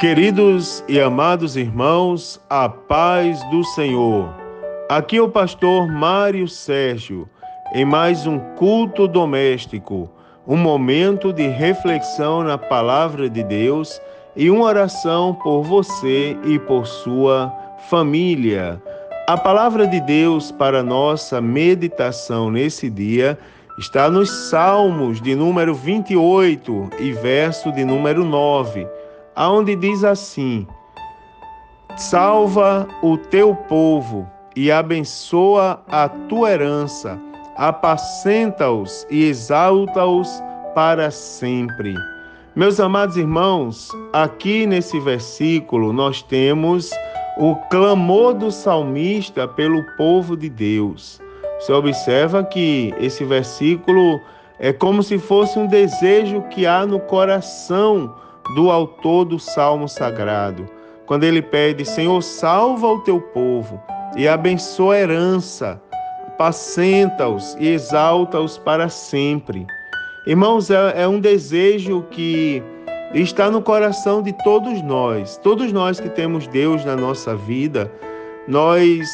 Queridos e amados irmãos, a paz do Senhor. Aqui é o pastor Mário Sérgio, em mais um culto doméstico, um momento de reflexão na palavra de Deus e uma oração por você e por sua família. A palavra de Deus para nossa meditação nesse dia está nos Salmos de número 28 e verso de número 9, aonde diz assim: Salva o teu povo e abençoa a tua herança, apacenta-os e exalta-os para sempre. Meus amados irmãos, aqui nesse versículo nós temos o clamor do salmista pelo povo de Deus. Você observa que esse versículo é como se fosse um desejo que há no coração do autor do salmo sagrado. Quando ele pede: Senhor, salva o teu povo e abençoa a herança, apacenta-os e exalta-os para sempre. Irmãos, é, é um desejo que está no coração de todos nós. Todos nós que temos Deus na nossa vida, nós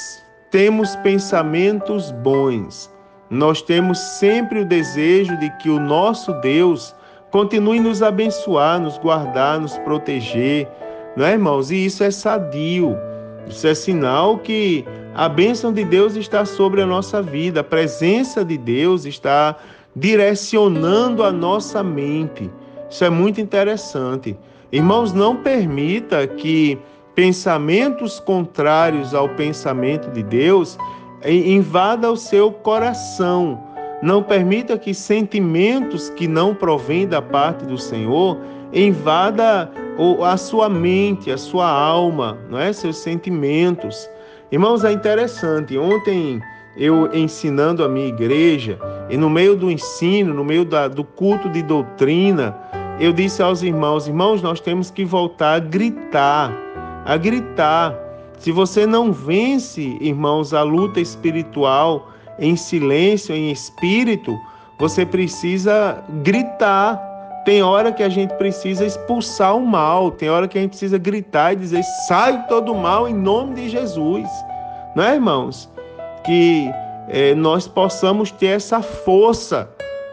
temos pensamentos bons. Nós temos sempre o desejo de que o nosso Deus continue nos abençoar, nos guardar, nos proteger, não é, irmãos? E isso é sadio. Isso é sinal que a bênção de Deus está sobre a nossa vida, a presença de Deus está direcionando a nossa mente. Isso é muito interessante. Irmãos, não permita que pensamentos contrários ao pensamento de Deus invada o seu coração. Não permita que sentimentos que não provêm da parte do Senhor invada a sua mente, a sua alma, não é? Seus sentimentos. Irmãos, é interessante. Ontem eu ensinando a minha igreja e no meio do ensino, no meio da, do culto de doutrina, eu disse aos irmãos: irmãos, nós temos que voltar a gritar, a gritar. Se você não vence, irmãos, a luta espiritual em silêncio, em espírito, você precisa gritar. Tem hora que a gente precisa expulsar o mal, tem hora que a gente precisa gritar e dizer: sai todo o mal em nome de Jesus. Não é, irmãos? Que é, nós possamos ter essa força,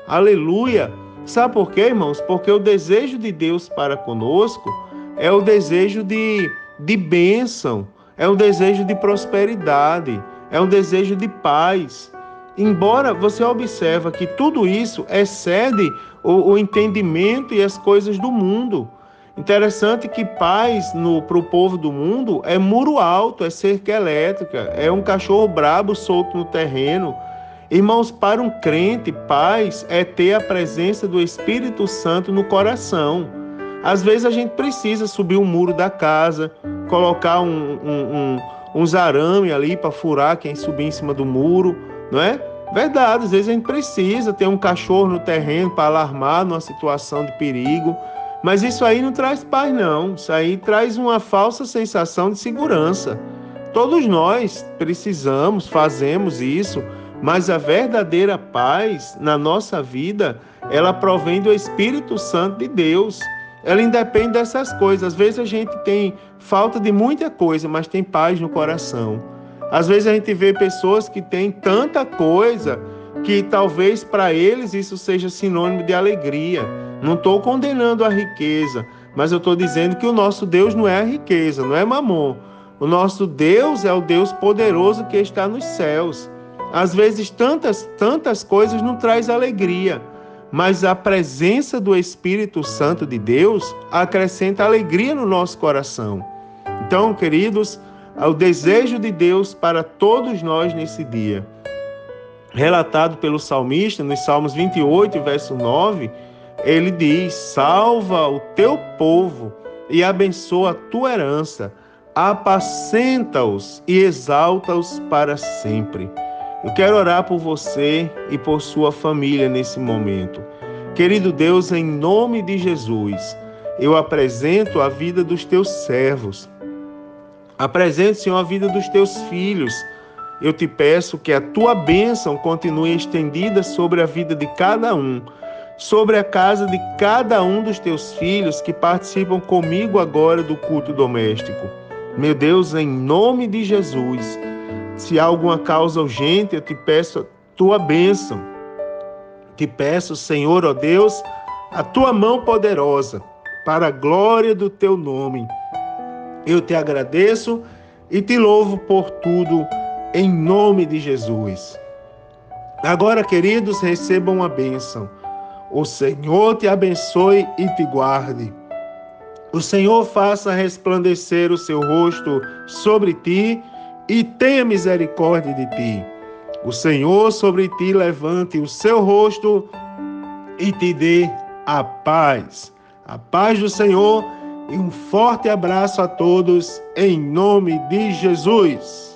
aleluia, Sabe por quê, irmãos? Porque o desejo de Deus para conosco é o desejo de, de bênção, é um desejo de prosperidade, é um desejo de paz. Embora você observa que tudo isso excede o, o entendimento e as coisas do mundo. Interessante que paz para o povo do mundo é muro alto, é cerca elétrica, é um cachorro brabo solto no terreno, Irmãos, para um crente, paz é ter a presença do Espírito Santo no coração. Às vezes a gente precisa subir o muro da casa, colocar um, um, um, uns arame ali para furar quem subir em cima do muro, não é? Verdade, às vezes a gente precisa ter um cachorro no terreno para alarmar numa situação de perigo, mas isso aí não traz paz, não. Isso aí traz uma falsa sensação de segurança. Todos nós precisamos, fazemos isso mas a verdadeira paz na nossa vida, ela provém do Espírito Santo de Deus. Ela independe dessas coisas. Às vezes a gente tem falta de muita coisa, mas tem paz no coração. Às vezes a gente vê pessoas que têm tanta coisa que talvez para eles isso seja sinônimo de alegria. Não estou condenando a riqueza, mas eu estou dizendo que o nosso Deus não é a riqueza, não é mamon. O nosso Deus é o Deus poderoso que está nos céus. Às vezes tantas, tantas coisas não traz alegria, mas a presença do Espírito Santo de Deus acrescenta alegria no nosso coração. Então, queridos, o desejo de Deus para todos nós nesse dia, relatado pelo salmista nos Salmos 28, verso 9, ele diz: Salva o teu povo e abençoa a tua herança, apacenta-os e exalta-os para sempre. Eu quero orar por você e por sua família nesse momento. Querido Deus, em nome de Jesus, eu apresento a vida dos teus servos. Apresento, Senhor, a vida dos teus filhos. Eu te peço que a tua bênção continue estendida sobre a vida de cada um. sobre a casa de cada um dos teus filhos que participam comigo agora do culto doméstico. Meu Deus, em nome de Jesus, se há alguma causa urgente, eu te peço a tua bênção. Te peço, Senhor, ó Deus, a tua mão poderosa, para a glória do teu nome. Eu te agradeço e te louvo por tudo, em nome de Jesus. Agora, queridos, recebam a bênção. O Senhor te abençoe e te guarde. O Senhor faça resplandecer o seu rosto sobre ti e tenha misericórdia de ti. O Senhor sobre ti levante o seu rosto e te dê a paz. A paz do Senhor e um forte abraço a todos em nome de Jesus.